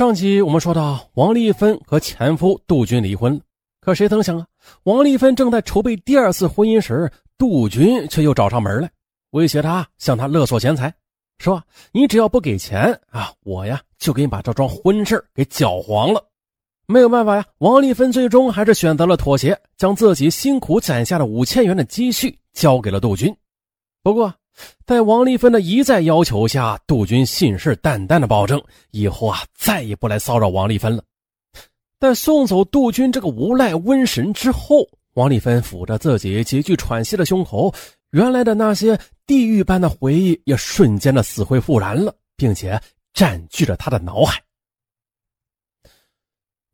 上集我们说到，王丽芬和前夫杜军离婚。可谁曾想啊，王丽芬正在筹备第二次婚姻时，杜军却又找上门来，威胁她向他勒索钱财，说：“你只要不给钱啊，我呀就给你把这桩婚事给搅黄了。”没有办法呀，王丽芬最终还是选择了妥协，将自己辛苦攒下的五千元的积蓄交给了杜军。不过，在王丽芬的一再要求下，杜军信誓旦旦的保证以后啊再也不来骚扰王丽芬了。在送走杜军这个无赖瘟神之后，王丽芬抚着自己急剧喘息的胸口，原来的那些地狱般的回忆也瞬间的死灰复燃了，并且占据着他的脑海。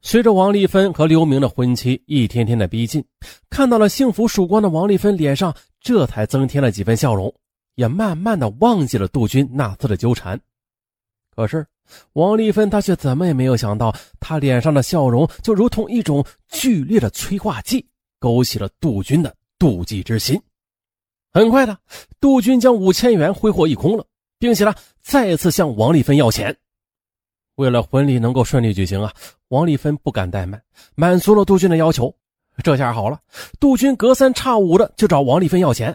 随着王丽芬和刘明的婚期一天天的逼近，看到了幸福曙光的王丽芬脸上这才增添了几分笑容。也慢慢的忘记了杜军那次的纠缠，可是王丽芬她却怎么也没有想到，她脸上的笑容就如同一种剧烈的催化剂，勾起了杜军的妒忌之心。很快的，杜军将五千元挥霍一空了，并且呢再次向王丽芬要钱。为了婚礼能够顺利举行啊，王丽芬不敢怠慢，满足了杜军的要求。这下好了，杜军隔三差五的就找王丽芬要钱。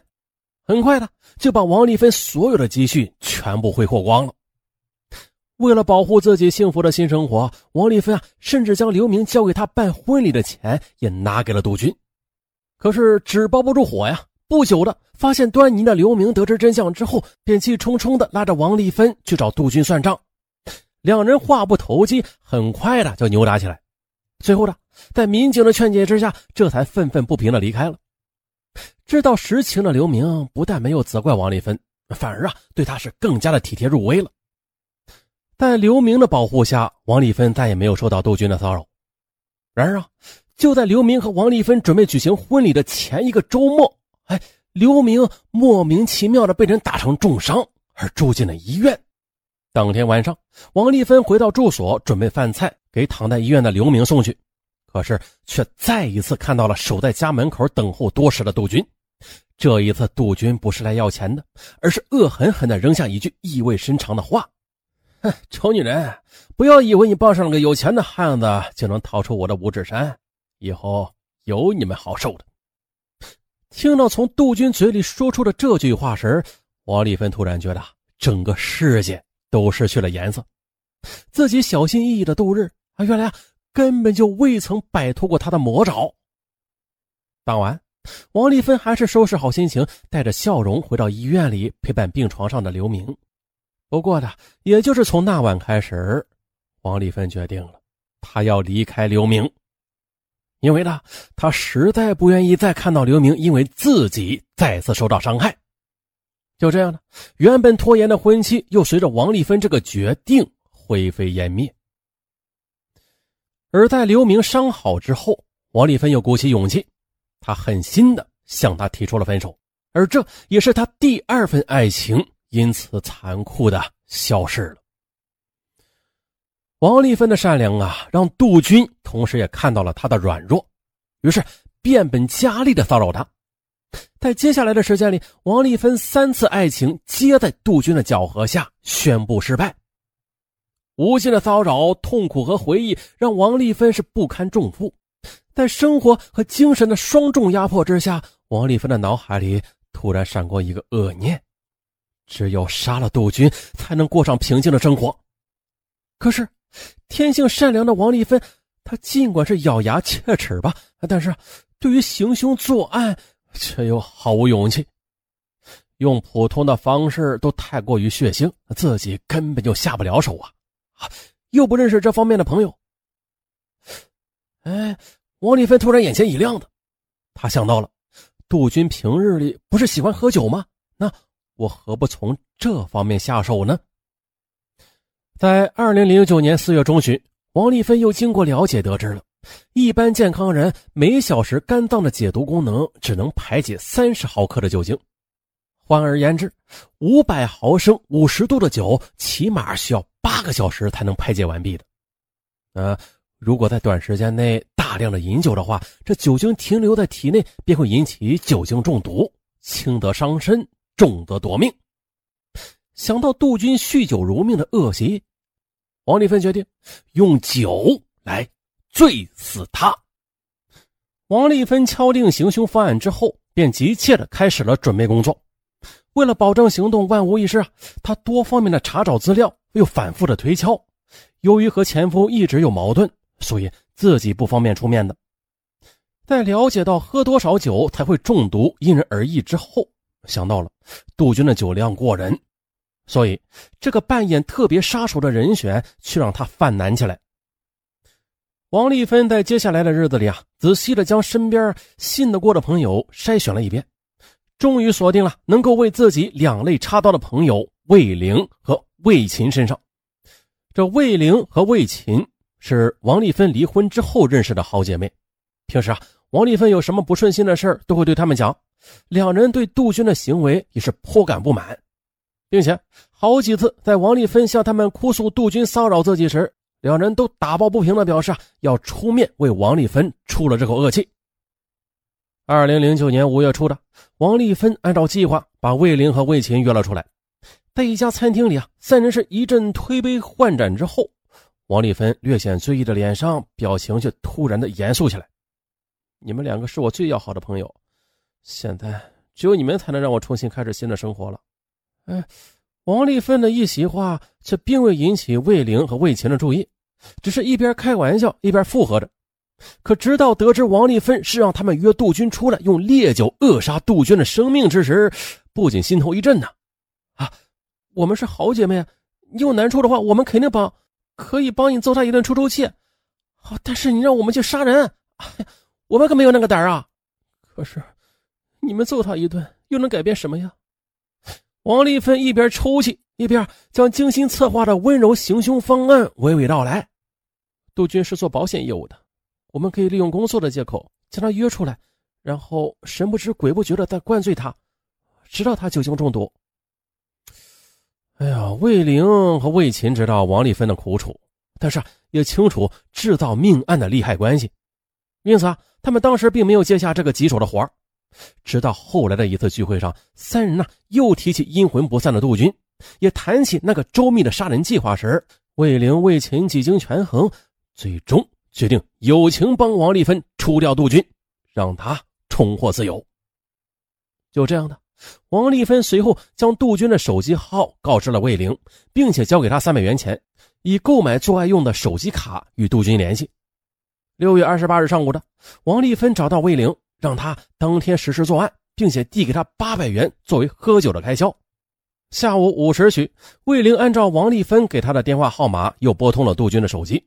很快的就把王丽芬所有的积蓄全部挥霍光了。为了保护自己幸福的新生活，王丽芬啊，甚至将刘明交给他办婚礼的钱也拿给了杜军。可是纸包不住火呀！不久的，发现端倪的刘明得知真相之后，便气冲冲的拉着王丽芬去找杜军算账。两人话不投机，很快的就扭打起来。最后的，在民警的劝解之下，这才愤愤不平的离开了。知道实情的刘明不但没有责怪王丽芬，反而啊对他是更加的体贴入微了。在刘明的保护下，王丽芬再也没有受到杜军的骚扰。然而啊，就在刘明和王丽芬准备举行婚礼的前一个周末，哎，刘明莫名其妙的被人打成重伤，而住进了医院。当天晚上，王丽芬回到住所，准备饭菜给躺在医院的刘明送去。可是，却再一次看到了守在家门口等候多时的杜军。这一次，杜军不是来要钱的，而是恶狠狠地扔下一句意味深长的话：“哼，丑女人，不要以为你傍上了个有钱的汉子就能逃出我的五指山，以后有你们好受的。”听到从杜军嘴里说出的这句话时，王丽芬突然觉得整个世界都失去了颜色。自己小心翼翼的度日啊，原来啊。根本就未曾摆脱过他的魔爪。当晚，王丽芬还是收拾好心情，带着笑容回到医院里陪伴病床上的刘明。不过呢，也就是从那晚开始，王丽芬决定了，她要离开刘明，因为呢，她实在不愿意再看到刘明因为自己再次受到伤害。就这样呢，原本拖延的婚期又随着王丽芬这个决定灰飞烟灭。而在刘明伤好之后，王丽芬又鼓起勇气，她狠心的向他提出了分手，而这也是她第二份爱情因此残酷的消失了。王丽芬的善良啊，让杜军同时也看到了她的软弱，于是变本加厉的骚扰她。在接下来的时间里，王丽芬三次爱情皆在杜军的搅和下宣布失败。无尽的骚扰、痛苦和回忆，让王丽芬是不堪重负。在生活和精神的双重压迫之下，王丽芬的脑海里突然闪过一个恶念：只有杀了杜军，才能过上平静的生活。可是，天性善良的王丽芬，她尽管是咬牙切齿吧，但是对于行凶作案，却又毫无勇气。用普通的方式都太过于血腥，自己根本就下不了手啊。又不认识这方面的朋友。哎，王丽芬突然眼前一亮的，他想到了，杜军平日里不是喜欢喝酒吗？那我何不从这方面下手呢？在二零零九年四月中旬，王丽芬又经过了解得知了，一般健康人每小时肝脏的解毒功能只能排解三十毫克的酒精。换而言之，五百毫升五十度的酒，起码需要八个小时才能排解完毕的。呃，如果在短时间内大量的饮酒的话，这酒精停留在体内便会引起酒精中毒，轻则伤身，重则夺命。想到杜军酗酒如命的恶习，王丽芬决定用酒来醉死他。王丽芬敲定行凶方案之后，便急切的开始了准备工作。为了保证行动万无一失啊，她多方面的查找资料，又反复的推敲。由于和前夫一直有矛盾，所以自己不方便出面的。在了解到喝多少酒才会中毒因人而异之后，想到了杜军的酒量过人，所以这个扮演特别杀手的人选却让他犯难起来。王丽芬在接下来的日子里啊，仔细的将身边信得过的朋友筛选了一遍，终于锁定了能够为自己两肋插刀的朋友魏玲和魏琴身上。这魏玲和魏琴是王丽芬离婚之后认识的好姐妹，平时啊，王丽芬有什么不顺心的事都会对他们讲，两人对杜鹃的行为也是颇感不满，并且好几次在王丽芬向他们哭诉杜鹃骚扰自己时。两人都打抱不平的表示啊，要出面为王丽芬出了这口恶气。二零零九年五月初的，王丽芬按照计划把魏玲和魏琴约了出来，在一家餐厅里啊，三人是一阵推杯换盏之后，王丽芬略显醉意的脸上表情却突然的严肃起来：“你们两个是我最要好的朋友，现在只有你们才能让我重新开始新的生活了。”哎。王丽芬的一席话却并未引起魏玲和魏琴的注意，只是一边开玩笑一边附和着。可直到得知王丽芬是让他们约杜鹃出来用烈酒扼杀杜鹃的生命之时，不仅心头一震呢。啊，我们是好姐妹，你有难处的话，我们肯定帮，可以帮你揍他一顿出出气。好，但是你让我们去杀人，我们可没有那个胆啊。可是，你们揍他一顿又能改变什么呀？王丽芬一边抽泣，一边将精心策划的温柔行凶方案娓娓道来。杜军是做保险业务的，我们可以利用工作的借口将他约出来，然后神不知鬼不觉的再灌醉他，直到他酒精中毒。哎呀，魏玲和魏琴知道王丽芬的苦楚，但是也清楚制造命案的利害关系，因此啊，他们当时并没有接下这个棘手的活。直到后来的一次聚会上，三人呢又提起阴魂不散的杜鹃，也谈起那个周密的杀人计划时，魏玲、魏琴几经权衡，最终决定友情帮王丽芬除掉杜军，让他重获自由。就这样的，王丽芬随后将杜军的手机号告知了魏玲，并且交给他三百元钱，以购买做爱用的手机卡与杜军联系。六月二十八日上午的，王丽芬找到魏玲。让他当天实施作案，并且递给他八百元作为喝酒的开销。下午五时许，魏玲按照王丽芬给他的电话号码，又拨通了杜军的手机。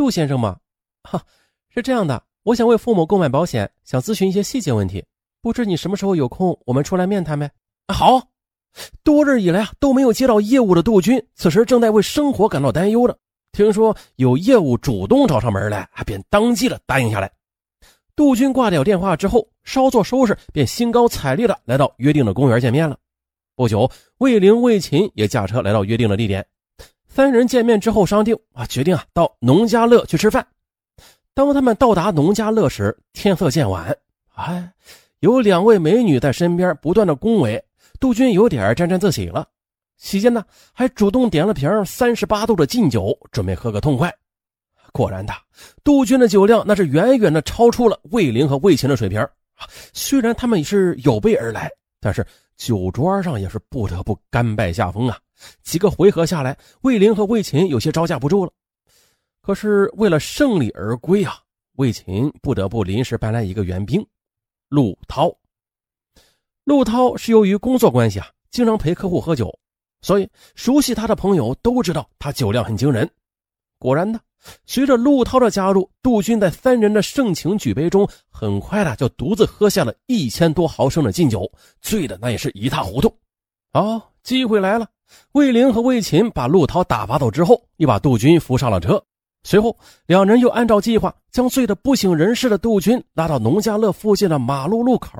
杜先生吗？哈，是这样的，我想为父母购买保险，想咨询一些细节问题，不知你什么时候有空，我们出来面谈呗？啊好。多日以来啊都没有接到业务的杜军，此时正在为生活感到担忧呢。听说有业务主动找上门来，便当即的答应下来。杜军挂掉电话之后，稍作收拾，便兴高采烈的来到约定的公园见面了。不久，魏玲、魏琴也驾车来到约定的地点。三人见面之后商定啊，决定啊到农家乐去吃饭。当他们到达农家乐时，天色渐晚，哎，有两位美女在身边不断的恭维，杜军有点沾沾自喜了。期间呢，还主动点了瓶三十八度的劲酒，准备喝个痛快。果然的，杜鹃的酒量那是远远的超出了魏玲和魏琴的水平虽然他们是有备而来，但是酒桌上也是不得不甘拜下风啊。几个回合下来，魏玲和魏琴有些招架不住了。可是为了胜利而归啊，魏琴不得不临时搬来一个援兵，陆涛。陆涛是由于工作关系啊，经常陪客户喝酒，所以熟悉他的朋友都知道他酒量很惊人。果然呢。随着陆涛的加入，杜军在三人的盛情举杯中，很快的就独自喝下了一千多毫升的劲酒，醉的那也是一塌糊涂。哦，机会来了！魏玲和魏琴把陆涛打发走之后，又把杜军扶上了车。随后，两人又按照计划，将醉得不省人事的杜军拉到农家乐附近的马路路口，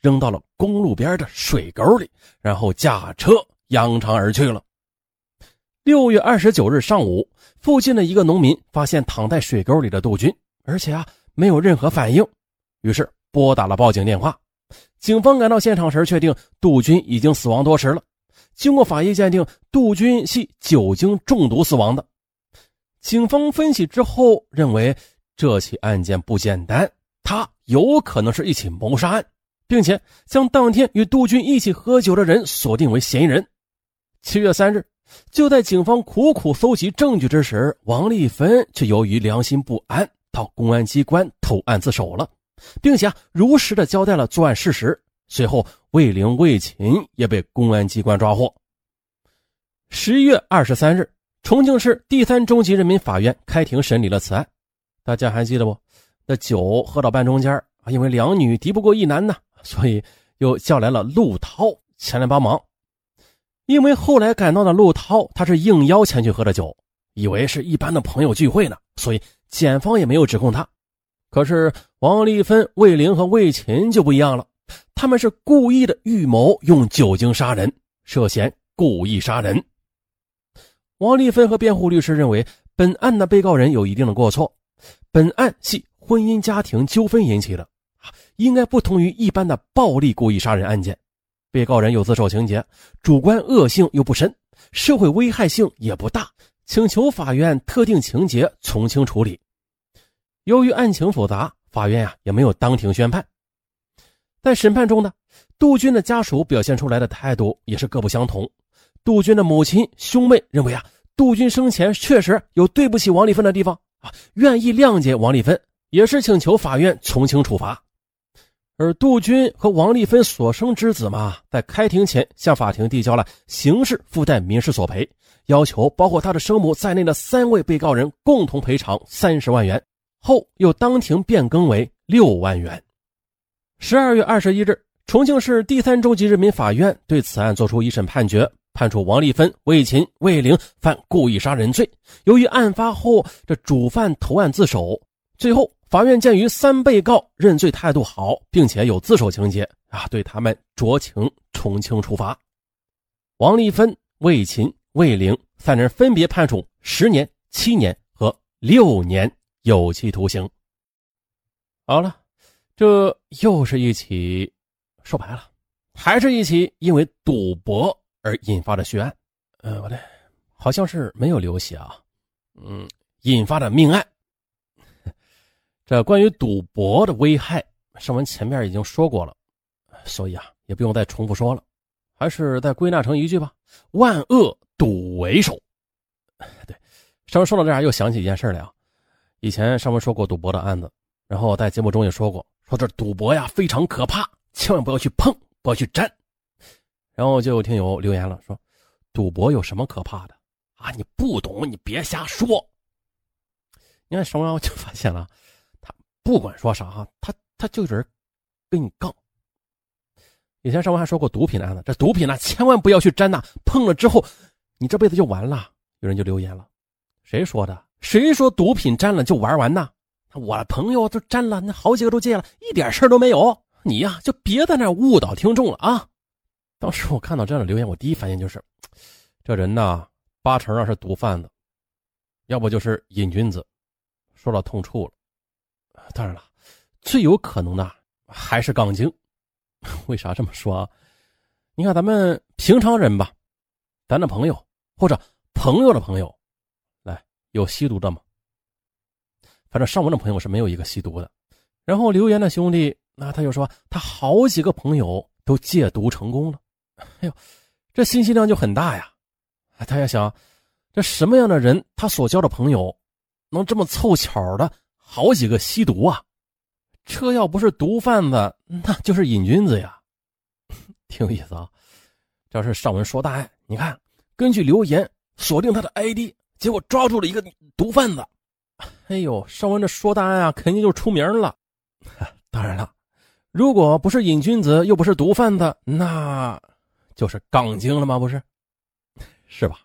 扔到了公路边的水沟里，然后驾车扬长而去了。六月二十九日上午。附近的一个农民发现躺在水沟里的杜军，而且啊没有任何反应，于是拨打了报警电话。警方赶到现场时，确定杜军已经死亡多时了。经过法医鉴定，杜军系酒精中毒死亡的。警方分析之后认为，这起案件不简单，它有可能是一起谋杀案，并且将当天与杜军一起喝酒的人锁定为嫌疑人。七月三日，就在警方苦苦搜集证据之时，王丽芬却由于良心不安，到公安机关投案自首了，并且如实的交代了作案事实。随后，魏玲、魏琴也被公安机关抓获。十一月二十三日，重庆市第三中级人民法院开庭审理了此案。大家还记得不？那酒喝到半中间啊，因为两女敌不过一男呢，所以又叫来了陆涛前来帮忙。因为后来赶到的陆涛，他是应邀前去喝的酒，以为是一般的朋友聚会呢，所以检方也没有指控他。可是王丽芬、魏玲和魏琴就不一样了，他们是故意的预谋用酒精杀人，涉嫌故意杀人。王丽芬和辩护律师认为，本案的被告人有一定的过错，本案系婚姻家庭纠纷引起的，应该不同于一般的暴力故意杀人案件。被告人有自首情节，主观恶性又不深，社会危害性也不大，请求法院特定情节从轻处理。由于案情复杂，法院呀也没有当庭宣判。在审判中呢，杜军的家属表现出来的态度也是各不相同。杜军的母亲、兄妹认为啊，杜军生前确实有对不起王丽芬的地方啊，愿意谅解王丽芬，也是请求法院从轻处罚。而杜军和王丽芬所生之子嘛，在开庭前向法庭递交了刑事附带民事索赔，要求包括他的生母在内的三位被告人共同赔偿三十万元，后又当庭变更为六万元。十二月二十一日，重庆市第三中级人民法院对此案作出一审判决，判处王丽芬、魏琴、魏玲犯故意杀人罪。由于案发后这主犯投案自首，最后。法院鉴于三被告认罪态度好，并且有自首情节啊，对他们酌情从轻处罚。王丽芬、魏琴、魏玲三人分别判处十年、七年和六年有期徒刑。好了，这又是一起说白了，还是一起因为赌博而引发的血案。呃，我的好像是没有流血啊，嗯，引发的命案。这关于赌博的危害，上文前面已经说过了，所以啊，也不用再重复说了，还是再归纳成一句吧：万恶赌为首。对，上文说到这儿，又想起一件事来啊。以前上文说过赌博的案子，然后在节目中也说过，说这赌博呀非常可怕，千万不要去碰，不要去沾。然后就有听友留言了，说赌博有什么可怕的啊？你不懂，你别瞎说。你看上文我就发现了。不管说啥哈，他他就是跟你杠。以前上回还说过毒品的案子，这毒品呢，千万不要去沾呐，碰了之后，你这辈子就完了。有人就留言了，谁说的？谁说毒品沾了就玩完呢？我朋友都沾了，那好几个都戒了，一点事都没有。你呀，就别在那误导听众了啊！当时我看到这样的留言，我第一反应就是，这人呐，八成啊是毒贩子，要不就是瘾君子。说到痛处了。当然了，最有可能的还是杠精。为啥这么说啊？你看咱们平常人吧，咱的朋友或者朋友的朋友，来有吸毒的吗？反正上文的朋友是没有一个吸毒的。然后留言的兄弟，那他就说他好几个朋友都戒毒成功了。哎呦，这信息量就很大呀！他也想，这什么样的人，他所交的朋友能这么凑巧的？好几个吸毒啊，这要不是毒贩子，那就是瘾君子呀，挺有意思啊。这是上文说大案，你看，根据留言锁定他的 ID，结果抓住了一个毒贩子。哎呦，上文这说大案啊，肯定就出名了。当然了，如果不是瘾君子，又不是毒贩子，那就是杠精了吗？不是，是吧？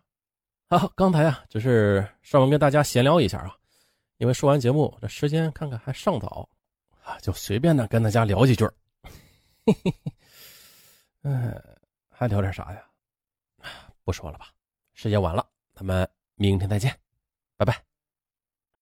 好，刚才啊，只是上文跟大家闲聊一下啊。因为说完节目，这时间看看还尚早，啊，就随便的跟大家聊几句嘿嘿嘿，嗯，还聊点啥呀？不说了吧，时间晚了，咱们明天再见，拜拜。